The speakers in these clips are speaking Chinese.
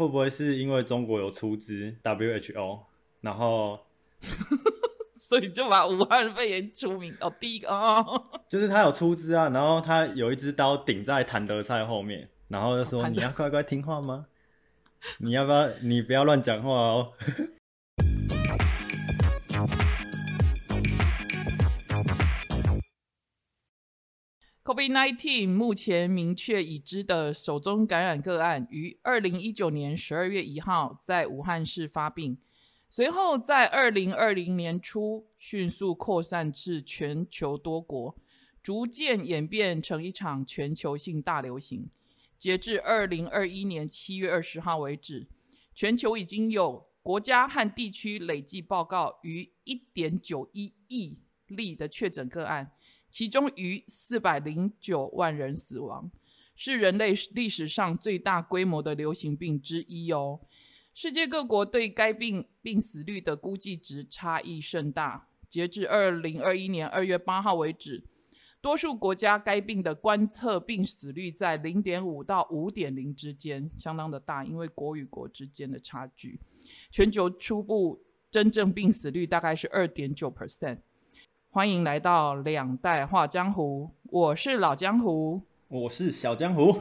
会不会是因为中国有出资 WHO，然后 所以就把武汉肺炎出名哦？第一个哦，就是他有出资啊，然后他有一支刀顶在谭德赛后面，然后就说你要乖乖听话吗？你要不要你不要乱讲话哦？COVID-19 目前明确已知的首宗感染个案，于二零一九年十二月一号在武汉市发病，随后在二零二零年初迅速扩散至全球多国，逐渐演变成一场全球性大流行。截至二零二一年七月二十号为止，全球已经有国家和地区累计报告逾一点九一亿例的确诊个案。其中逾四百零九万人死亡，是人类历史上最大规模的流行病之一哦。世界各国对该病病死率的估计值差异甚大。截至二零二一年二月八号为止，多数国家该病的观测病死率在零点五到五点零之间，相当的大，因为国与国之间的差距。全球初步真正病死率大概是二点九 percent。欢迎来到两代画江湖，我是老江湖。我是小江湖，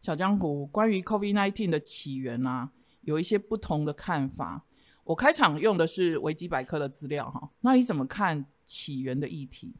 小江湖关于 COVID-19 的起源啊，有一些不同的看法。我开场用的是维基百科的资料哈，那你怎么看起源的议题？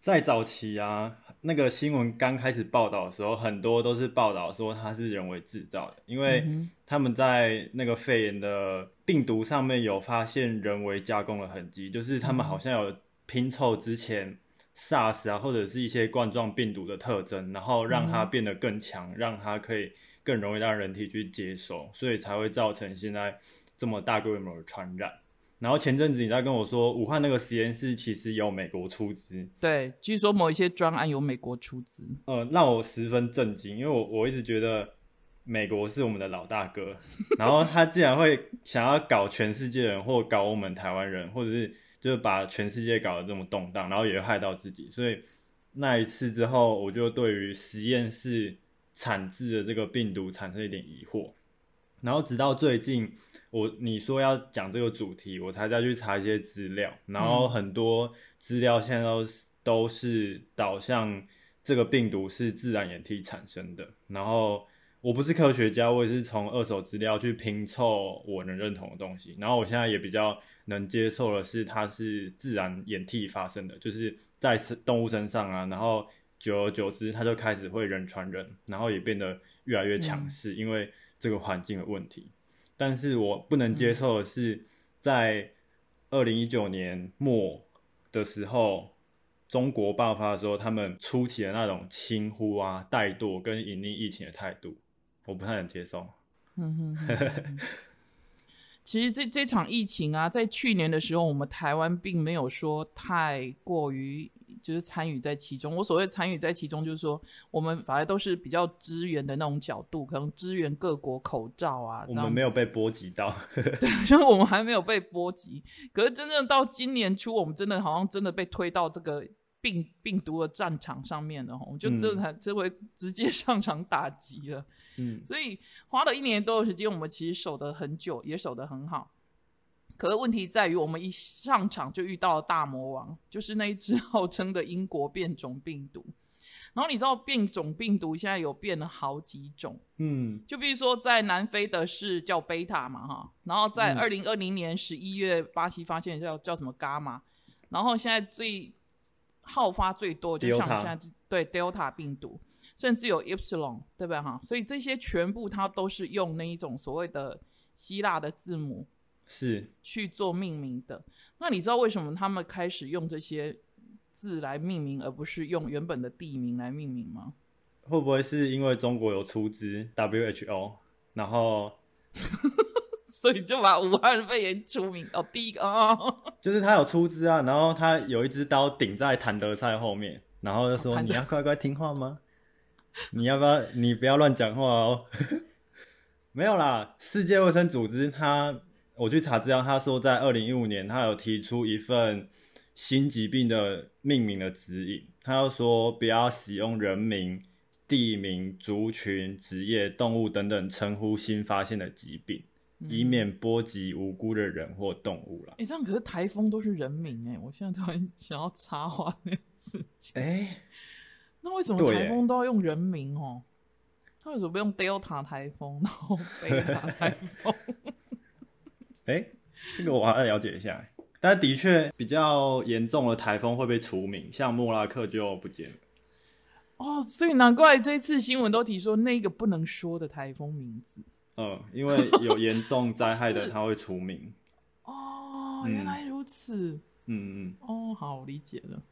在早期啊，那个新闻刚开始报道的时候，很多都是报道说它是人为制造的，因为嗯他们在那个肺炎的病毒上面有发现人为加工的痕迹，就是他们好像有拼凑之前 SARS 啊或者是一些冠状病毒的特征，然后让它变得更强，让它可以更容易让人体去接收，所以才会造成现在这么大规模的传染。然后前阵子你在跟我说，武汉那个实验室其实有美国出资，对，据说某一些专案有美国出资。呃，让我十分震惊，因为我我一直觉得美国是我们的老大哥，然后他竟然会想要搞全世界人，或搞我们台湾人，或者是就是把全世界搞得这么动荡，然后也会害到自己。所以那一次之后，我就对于实验室产制的这个病毒产生一点疑惑。然后直到最近，我你说要讲这个主题，我才再去查一些资料，然后很多资料现在都是都是导向这个病毒是自然演替产生的。然后我不是科学家，我也是从二手资料去拼凑我能认同的东西。然后我现在也比较能接受的是，它是自然演替发生的，就是在动物身上啊，然后久而久之，他就开始会人传人，然后也变得越来越强势，因为这个环境的问题。但是我不能接受的是，在二零一九年末的时候，中国爆发的时候，他们初期的那种轻忽啊、怠惰跟隐匿疫情的态度，我不太能接受。嗯哼哼哼哼 其实这这场疫情啊，在去年的时候，我们台湾并没有说太过于就是参与在其中。我所谓参与在其中，就是说我们反而都是比较支援的那种角度，可能支援各国口罩啊。我们没有被波及到，对，就是我们还没有被波及。可是真正到今年初，我们真的好像真的被推到这个病病毒的战场上面了，我们就这才、这回直接 上场打击了。嗯，所以花了一年多的时间，我们其实守得很久，也守得很好。可是问题在于，我们一上场就遇到了大魔王，就是那一只 号称的英国变种病毒。然后你知道变种病毒现在有变了好几种，嗯，就比如说在南非的是叫贝塔嘛哈，然后在嗯二零二零年十一月巴西发现叫叫什么伽马，然后现在最好发最多就像 Delta 现在对 Delta 病毒，甚至有 Epsilon 对吧哈？所以这些全部它都是用那一种所谓的希腊的字母是去做命名的。那你知道为什么他们开始用这些字来命名，而不是用原本的地名来命名吗？会不会是因为中国有出资 WHO，然后所以就把武汉肺炎出名哦，第一个哦。就是他有出资啊，然后他有一支刀顶在谭德赛后面，然后就说你要乖乖听话吗？你要不要你不要乱讲话哦？没有啦，世界卫生组织他我去查资料，他说在二零一五年他有提出一份新疾病的命名的指引，他要说不要使用人名地名、族群、职业、动物等等称呼新发现的疾病，以嗯免波及无辜的人或动物啦。哎、这样可是台风都是人名哎、我现在突然想要插话那件事情。哎、那为什么台风都要用人名哦？他为什么不用 Delta 台风，然后贝塔台风？哎、这个我还要了解一下。但的确，比较严重的台风会被除名，像莫拉克就不见了。哦，所以难怪这一次新闻都提说那个不能说的台风名字。嗯，因为有严重 灾害的，他会除名。哦，嗯原来如此。嗯嗯。哦，好，我理解了。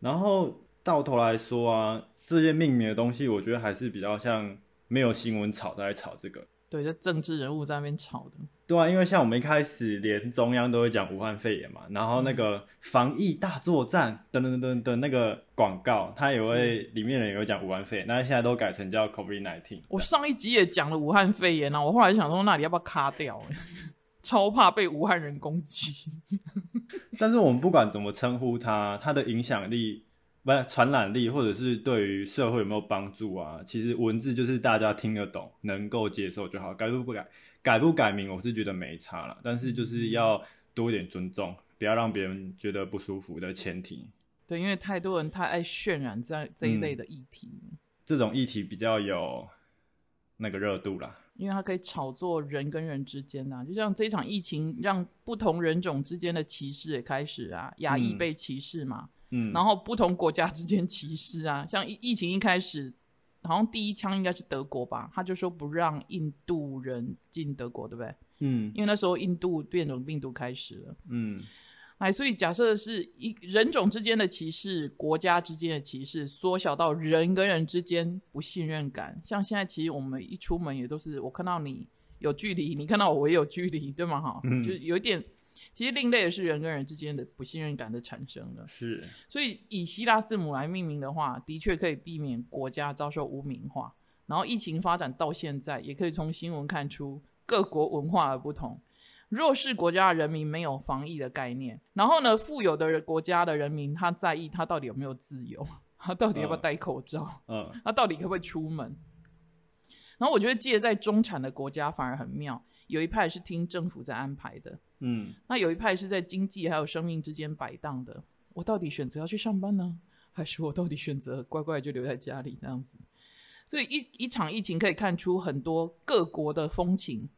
然后到头来说啊，这些命名的东西，我觉得还是比较像没有新闻炒在炒这个。对，就政治人物在那边炒的。对啊，因为像我们一开始连中央都会讲武汉肺炎嘛，然后那个防疫大作战等等等等那个广告，它也会里面人也会讲武汉肺炎，那现在都改成叫 COVID nineteen。我上一集也讲了武汉肺炎啊，我后来就想说，那里要不要卡掉、欸？超怕被武汉人攻击。但是我们不管怎么称呼它，它的影响力、不是传染力，或者是对于社会有没有帮助啊，其实文字就是大家听得懂、能够接受就好，改都不改，改不改名，我是觉得没差了。但是就是要多一点尊重，不要让别人觉得不舒服的前提。对，因为太多人太爱渲染这这一嗯类的议题，这种议题比较有那个热度啦。因为它可以炒作人跟人之间啊，就像这场疫情让不同人种之间的歧视也开始啊，亚裔嗯被歧视嘛，嗯，然后不同国家之间歧视啊，像疫疫情一开始，好像第一枪应该是德国吧，他就说不让印度人进德国，对不对？嗯因为那时候印度变种病毒开始了。嗯哎，所以假设是一人种之间的歧视、国家之间的歧视，缩小到人跟人之间不信任感。像现在，其实我们一出门也都是我看到你有距离，你看到我也有距离，对吗？哈，嗯就有一点，其实另类的是人跟人之间的不信任感的产生了。是，所以以希腊字母来命名的话，的确可以避免国家遭受污名化。然后疫情发展到现在，也可以从新闻看出各国文化的不同。弱势国家的人民没有防疫的概念，然后呢，富有的国家的人民他在意他到底有没有自由，他到底要不要嗯戴口罩，嗯他到底可不可以出门。然后我觉得借在中产的国家反而很妙，有一派是听政府在安排的，嗯那有一派是在经济还有生命之间摆荡的。我到底选择要去上班呢，还是我到底选择乖乖就留在家里这样子？所以一一场疫情可以看出很多各国的风情，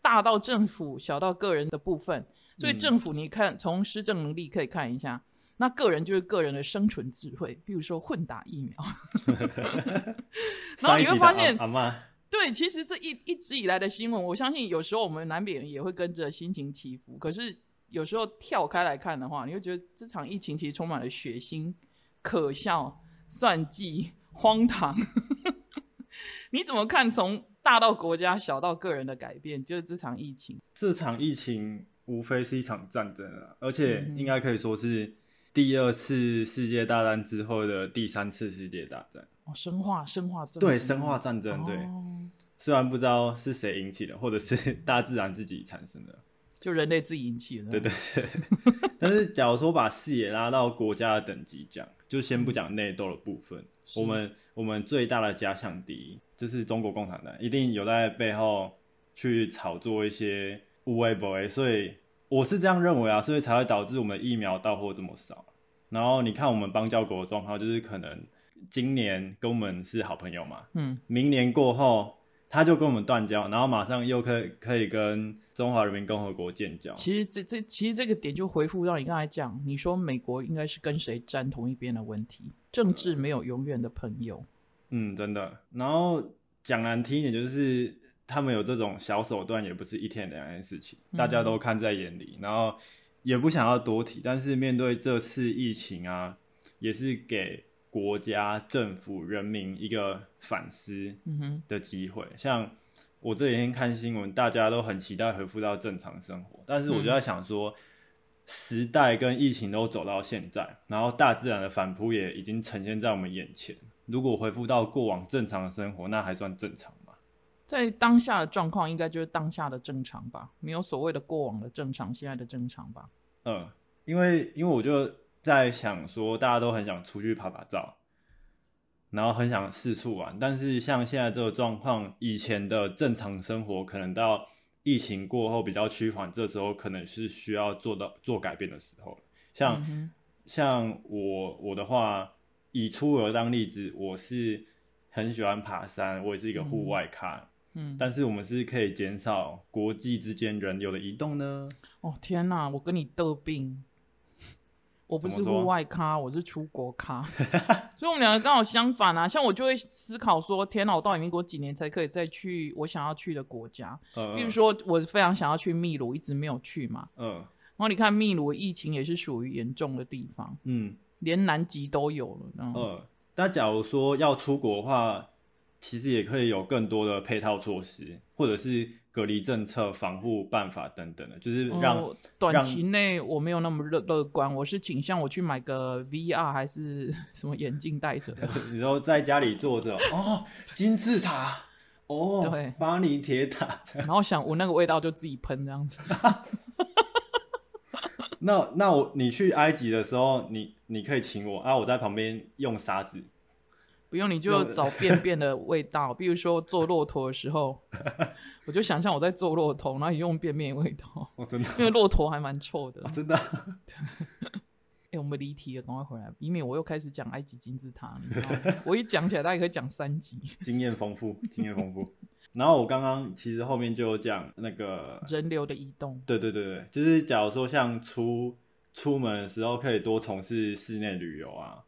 大到政府，小到个人的部分。所以嗯政府你看从施政能力可以看一下，那个人就是个人的生存智慧，比如说混打疫苗。然后你会发现阿妈，对，其实这一一直以来的新闻，我相信有时候我们难免也会跟着心情起伏。可是有时候跳开来看的话，你会觉得这场疫情其实充满了血腥、可笑、算计、荒唐。你怎么看？从大到国家，小到个人的改变，就是这场疫情。这场疫情无非是一场战争啊，而且应该可以说是第二次世界大战之后的第三次世界大战。哦，生化生化战对，生化战争，对，哦虽然不知道是谁引起的，或者是 大自然自己产生的，就人类自己引起的。对对对。但是假如说把视野拉到国家的等级讲，就先不讲内斗的部分，我们我们最大的假想敌就是中国共产党，一定有在背后去炒作一些无为不为，所以我是这样认为啊，所以才会导致我们疫苗到货这么少。然后你看我们邦交国的状况，就是可能今年跟我们是好朋友嘛，嗯，明年过后他就跟我们断交，然后马上又可以可以跟中华人民共和国建交。其实这这其实这个点就回复到你刚才讲，你说美国应该是跟谁站同一边的问题，政治没有永远的朋友。嗯，真的。然后讲难听一点，就是他们有这种小手段，也不是一天两件事情，大家都看在眼里，然后也不想要多提。但是面对这次疫情啊，也是给国家、政府、人民一个反思的机会。像我这几天看新闻，大家都很期待恢复到正常生活，但是我就在想说，时代跟疫情都走到现在，然后大自然的反扑也已经呈现在我们眼前。如果恢复到过往正常的生活，那还算正常吗？在当下的状况，应该就是当下的正常吧，没有所谓的过往的正常，现在的正常吧。嗯，因为因为我就在想说，大家都很想出去拍拍照，然后很想四处玩。但是像现在这个状况，以前的正常生活可能到疫情过后比较趋缓，这时候可能是需要做到做改变的时候。像、嗯像我我的话，以出游当例子，我是很喜欢爬山，我也是一个户外咖。嗯，但是我们是可以减少国际之间人流的移动呢。哦天哪，我跟你得病，我不是户外咖，我是出国咖，所以我们两个刚好相反啊。像我就会思考说，天哪，我到底民国几年才可以再去我想要去的国家？呃，比如说，我非常想要去秘鲁，一直没有去嘛。嗯然后你看秘鲁疫情也是属于严重的地方，嗯连南极都有了。嗯，呃，那假如说要出国的话，其实也可以有更多的配套措施，或者是隔离政策、防护办法等等的，就是让、哦短期内我没有那么乐乐观，我是倾向我去买个 VR 还是 什么眼镜戴着的。你说在家里坐着哦，金字塔哦，对巴黎铁塔。然后想闻那个味道就自己喷这样子。那那我你去埃及的时候，你你可以请我啊，我在旁边用沙子。不用，你就找便便的味道，比如说坐骆驼的时候，我就想象我在坐骆驼，然后你用便便的味道，哦，真的，因为骆驼还蛮臭的。哦真的。哎、我们离题了，赶快回来，以免我又开始讲埃及金字塔。你知道 我一讲起来，大概可以讲三集。经验丰富，经验丰富。然后我刚刚其实后面就有讲那个，人流的移动，对对对对，就是假如说像出出门的时候可以多从事室内旅游啊，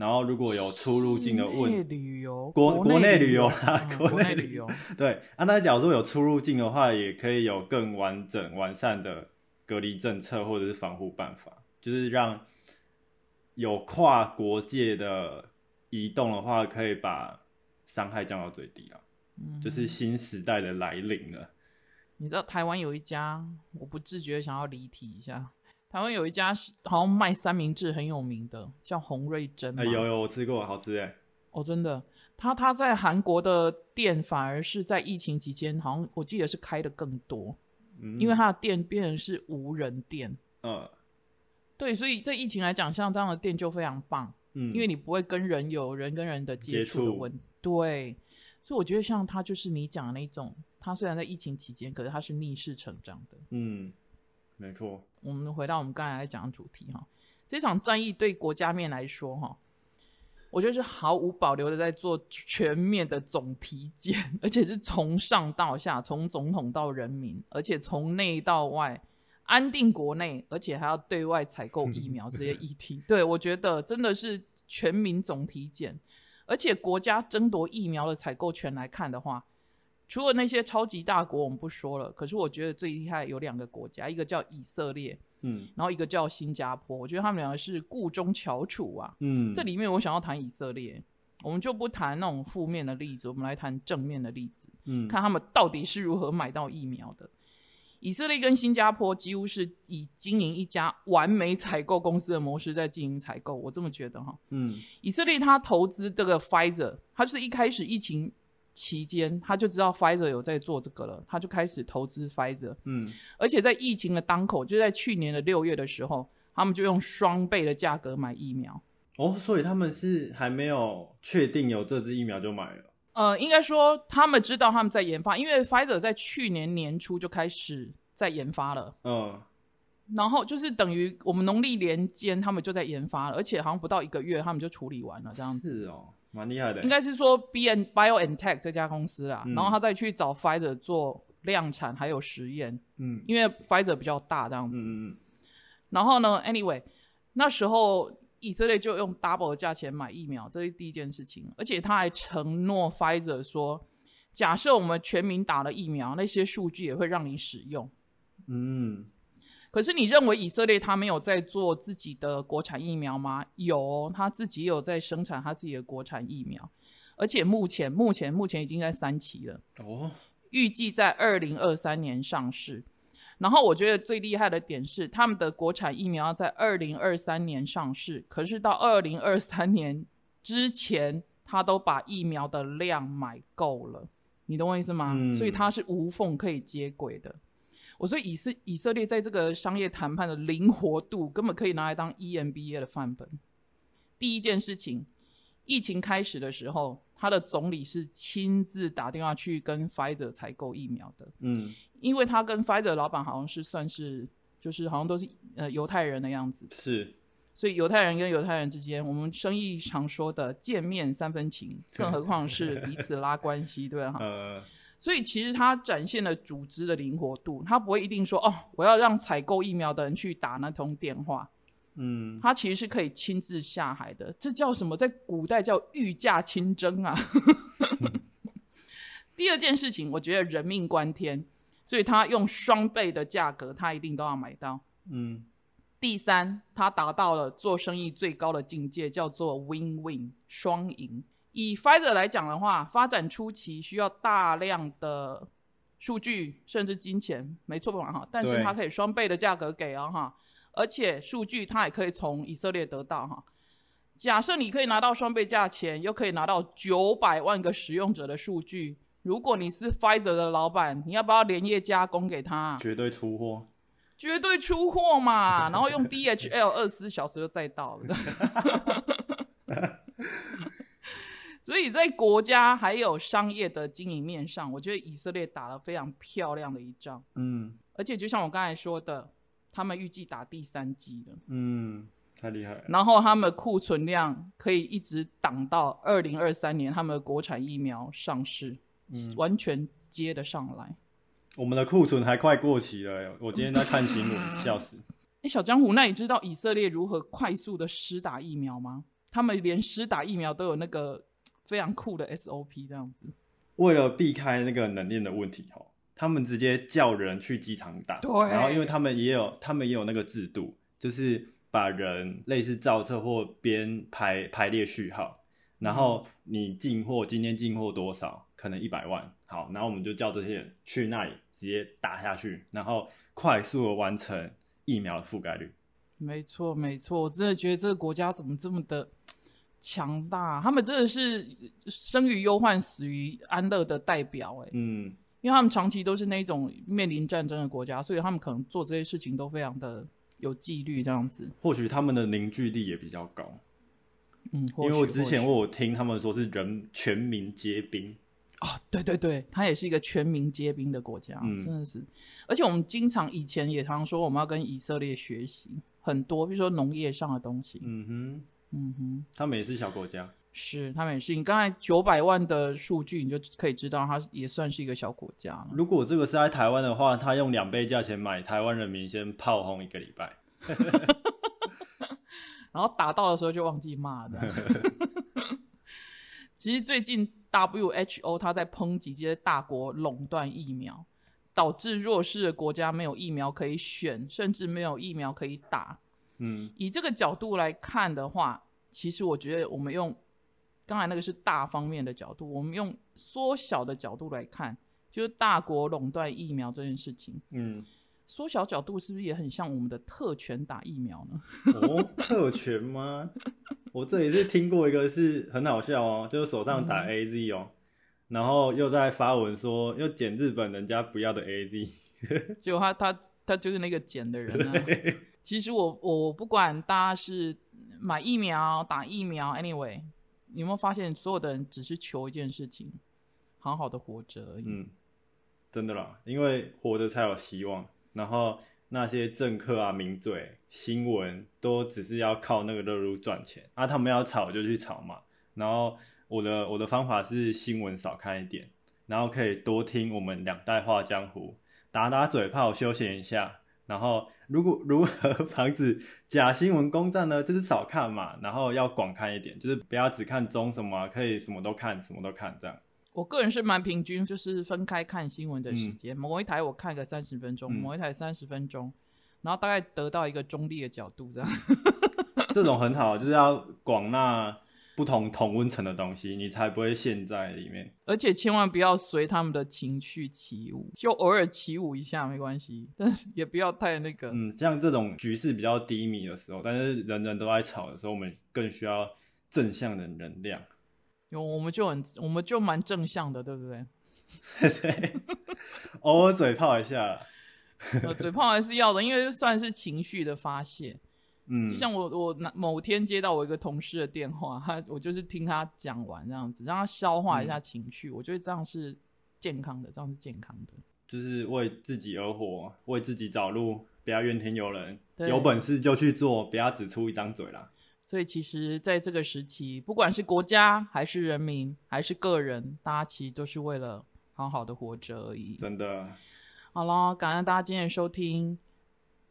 然后如果有出入境的问，旅游，国国国内旅游游啦嗯国内旅 国内旅游，对啊，那假如说有出入境的话，也可以有更完整完善的隔离政策或者是防护办法，就是让有跨国界的移动的话，可以把伤害降到最低啊。嗯就是新时代的来临了。你知道台湾有一家，我不自觉想要离题一下。台湾有一家是好像卖三明治很有名的，叫洪瑞珍嘛。哎、有有我吃过，好吃哎。哦，真的，他他在韩国的店反而是在疫情期间，好像我记得是开的更多，嗯，因为他的店变成是无人店。嗯对，所以在疫情来讲，像这样的店就非常棒，嗯，因为你不会跟人有人跟人的接接触触的问对，所以我觉得像他就是你讲的那种，他虽然在疫情期间，可是他是逆势成长的。嗯，没错，我们回到我们刚才在讲的主题哈，这场战役对国家面来说哈，我觉得是毫无保留的在做全面的总体检，而且是从上到下，从总统到人民，而且从内到外安定国内，而且还要对外采购疫苗这些 议题。对我觉得真的是全民总体检，而且国家争夺疫苗的采购权来看的话，除了那些超级大国我们不说了，可是我觉得最厉害有两个国家，一个叫以色列，嗯然后一个叫新加坡。我觉得他们两个是故中翘楚啊。嗯，这里面我想要谈以色列，我们就不谈那种负面的例子，我们来谈正面的例子，嗯看他们到底是如何买到疫苗的。以色列跟新加坡几乎是以经营一家完美采购公司的模式在经营采购，我这么觉得哈。嗯以色列他投资这个 Pfizer，他就是一开始疫情期间他就知道 Pfizer 有在做这个了，他就开始投资 Pfizer，嗯而且在疫情的当口，就在去年的六月的时候，他们就用双倍的价格买疫苗。哦，所以他们是还没有确定有这支疫苗就买了。呃，应该说他们知道他们在研发，因为 Pfizer 在去年年初就开始在研发了，嗯然后就是等于我们农历年间他们就在研发了，而且好像不到一个月他们就处理完了这样子。是哦，蛮厉害的。应该是说 B N Bio and Tech 这家公司啦，嗯然后他再去找 Pfizer 做量产还有实验，嗯因为 Pfizer 比较大这样子。嗯嗯然后呢，anyway，那时候以色列就用 double 的价钱买疫苗，这是第一件事情，而且他还承诺 Pfizer 说，假设我们全民打了疫苗，那些数据也会让你使用。嗯可是你认为以色列他没有在做自己的国产疫苗吗？有哦，他自己有在生产他自己的国产疫苗，而且目前目前目前已经在三期了。嗯哦，预计在二零二三年上市。然后我觉得最厉害的点是，他们的国产疫苗要在二零二三年上市，可是到二零二三年之前，他都把疫苗的量买够了，你懂我意思吗？嗯所以它是无缝可以接轨的。我说以色以色列在这个商业谈判的灵活度，根本可以拿来当 E EMBA 的范本。第一件事情疫情开始的时候，他的总理是亲自打电话去跟 Pfizer 采购疫苗的，嗯，因为他跟 Pfizer 老板好像是算是就是好像都是呃犹太人的样子，是，所以犹太人跟犹太人之间，我们生意常说的见面三分情，更何况 是彼此拉关系，对吧？哈。呃，所以其实他展现了组织的灵活度，他不会一定说哦，我要让采购疫苗的人去打那通电话，嗯，他其实是可以亲自下海的。这叫什么？在古代叫御驾亲征啊。第二件事情，我觉得人命关天，所以他用双倍的价格，他一定都要买到。嗯，第三，他达到了做生意最高的境界，叫做 win-win 双赢。以 Pfizer 来讲的话，发展初期需要大量的数据，甚至金钱，没错吧？哈，但是它可以双倍的价格给啊哈，而且数据它也可以从以色列得到哈。假设你可以拿到双倍价钱，又可以拿到九百万个使用者的数据，如果你是 Pfizer 的老板，你要不要连夜加工给他？绝对出货。绝对出货嘛，然后用 DHL 二十四小时就再到了。所以在国家还有商业的经营面上，我觉得以色列打了非常漂亮的一仗。嗯而且就像我刚才说的，他们预计打第三季了，嗯，太厉害了。然后他们的库存量可以一直挡到二零二三年，他们的国产疫苗上市，嗯完全接得上来。我们的库存还快过期了欸，我今天在看新闻，笑死。哎，小江湖，那你知道以色列如何快速的施打疫苗吗？他们连施打疫苗都有那个非常酷的 SOP 这样子。为了避开那个冷链的问题，哈，他们直接叫人去机场打。对然后因为他们也有，他们也有那个制度，就是把人类似造册或编排排列序号，然后你进货今天进货多少，可能一百万，好，然后我们就叫这些人去那里直接打下去，然后快速的完成疫苗的覆盖率。没错，没错，我真的觉得这个国家怎么这么的强大？他们真的是生于忧患，死于安乐的代表哎，嗯，因为他们长期都是那种面临战争的国家，所以他们可能做这些事情都非常的有纪律这样子。或许他们的凝聚力也比较高，嗯，因为我之前我有听他们说是人全民皆兵。啊、对对对，它也是一个全民皆兵的国家，嗯真的是。而且我们经常以前也常说，我们要跟以色列学习很多，比如说农业上的东西。嗯哼，嗯哼，他们也是小国家。是他们也是。你刚才九百万的数据，你就可以知道，它也算是一个小国家了。如果这个是在台湾的话，他用两倍价钱买台湾人民先炮轰一个礼拜。然后打到的时候就忘记骂的。其实最近 WHO 他在抨击这些大国垄断疫苗，导致弱势的国家没有疫苗可以选，甚至没有疫苗可以打。嗯以这个角度来看的话，其实我觉得我们用刚才那个是大方面的角度，我们用缩小的角度来看，就是大国垄断疫苗这件事情。嗯，缩小角度是不是也很像我们的特权打疫苗呢？哦，特权吗？我这里是听过一个是很好笑哦，就是手上打 A Z 哦，然后又在发文说又捡日本人家不要的 A Z。结果他他他就是那个捡的人啊。其实我我不管大家是买疫苗打疫苗，anyway，你有没有发现所有的人只是求一件事情，好好的活着而已。嗯，真的啦，因为活着才有希望。然后那些政客啊、名嘴、新闻都只是要靠那个热度赚钱啊，他们要炒就去炒嘛。然后我的我的方法是新闻少看一点，然后可以多听我们两代话江湖，打打嘴炮休闲一下。然后如果如何防止假新闻攻占呢？就是少看嘛，然后要广看一点，就是不要只看中什么啊，可以什么都看，什么都看这样。我个人是蛮平均，就是分开看新闻的时间，某一台我看个三十分钟，嗯某一台三十分钟，然后大概得到一个中立的角度，这样。这种很好，就是要广纳不同同温层的东西，你才不会陷在里面。而且千万不要随他们的情绪起舞，就偶尔起舞一下没关系，但是也不要太那个。嗯，像这种局势比较低迷的时候，但是人人都在吵的时候，我们更需要正向的能量。有我们就很，我们就蛮正向的，对不对？对，偶尔嘴炮一下嘴炮还是要的，因为算是情绪的发泄。嗯就，像我我哪某天接到我一个同事的电话，他我就是听他讲完这样子，让他消化一嗯下情绪，我觉得这样是健康的，这样是健康的。就是为自己而活，为自己找路，不要怨天尤人，对有本事就去做，不要只出一张嘴啦。所以其实在这个时期，不管是国家还是人民还是个人，大家其实都是为了好好的活着而已。真的，好了，感恩大家今天的收听。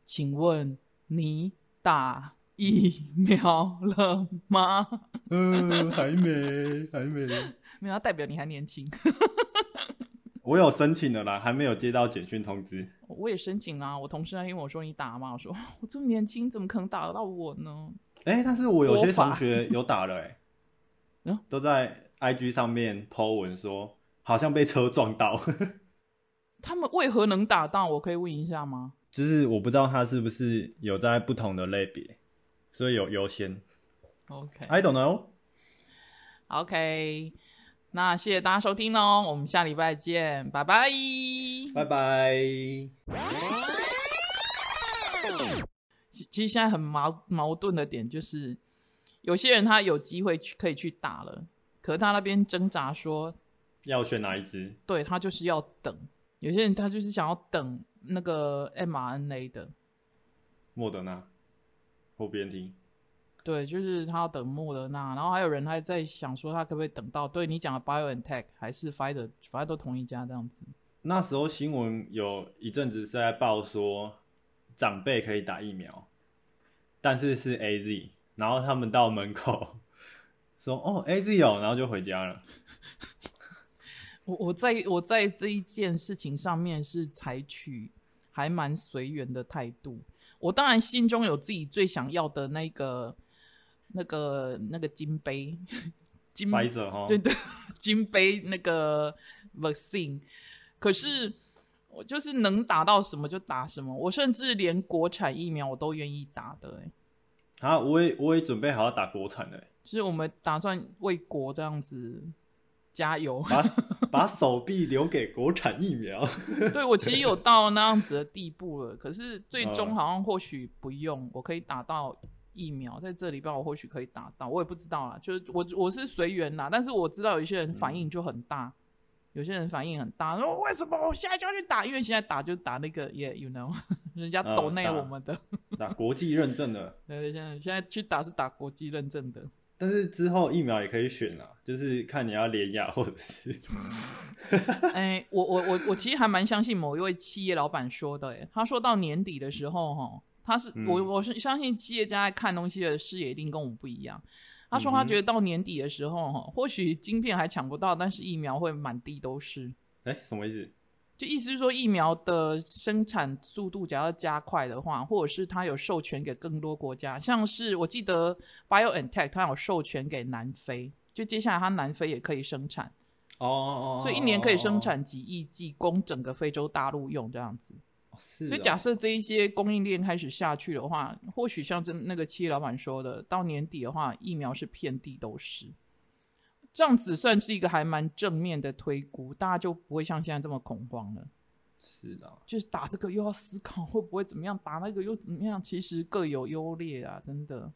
请问你打疫苗了吗？嗯，还没，还没。没有，代表你还年轻。我有申请了啦，还没有接到简讯通知。我也申请啦、我同事那天问我说你打吗？我说 我这么年轻，怎么可能打得到我呢？哎、但是我有些同学有打了、欸，嗯都在 IG 上面 po 文说，好像被车撞到，他们为何能打到？我可以问一下吗？就是我不知道他是不是有在不同的类别，所以有优先。OK I don't know。OK，那谢谢大家收听喽，我们下礼拜见，拜拜。拜拜。其其实现在很矛矛盾的点就是，有些人他有机会去可以去打了，可是他那边挣扎说，要选哪一支？对他就是要等。有些人他就是想要等那个 mRNA 的，莫德纳后边听。对，就是他要等莫德纳，然后还有人还在想说他可不可以等到对你讲的 BioNTech 还是 Pfizer，反正都同一家这样子。那时候新闻有一阵子是在报说长辈可以打疫苗，但是是 A Z，然后他们到门口说哦 A Z 有，然后就回家了。我我在我在这一件事情上面是采取还蛮随缘的态度。我当然心中有自己最想要的那个、那个、那个金杯，金白色哈，对对，金杯那个 vaccine。可是我就是能打到什么就打什么，我甚至连国产疫苗我都愿意打的、欸。啊，我也我也准备好要打国产的欸，就是我们打算为国这样子加油。把 把手臂留给国产疫苗。对我其实有到那样子的地步了，可是最终嗯好像或许不用，我可以打到疫苗，在这礼拜我或许可以打到，我也不知道啦。就是我我是随缘啦，但是我知道有些人反应就很大，有些人反应很大，说为什么我现在就要去打？因为现在打就打那个也、yeah, you know，人家嗯抖内我们的，打国际认证的，对对，现在现在去打是打国际认证的。但是之后疫苗也可以选啊，就是看你要连雅或者是 哎，我我我我其实还蛮相信某一位企业老板说的，哎，他说到年底的时候，哈，他是、嗯我我是相信企业家在看东西的视野一定跟我们不一样。他说他觉得到年底的时候，哈，或许晶片还抢不到，但是疫苗会满地都是。哎、什么意思？就意思是说，疫苗的生产速度只要加快的话，或者是它有授权给更多国家，像是我记得 BioNTech 它有授权给南非，就接下来它南非也可以生产。哦哦哦，所以一年可以生哦，产几亿剂，供整个非洲大陆用这样子。哦是哦。所以假设这一些供应链开始下去的话，或许像真那个企业老板说的，到年底的话，疫苗是遍地都是。这样子算是一个还蛮正面的推估，大家就不会像现在这么恐慌了。是的，就是打这个又要思考会不会怎么样，打那个又怎么样，其实各有优劣啊，真的。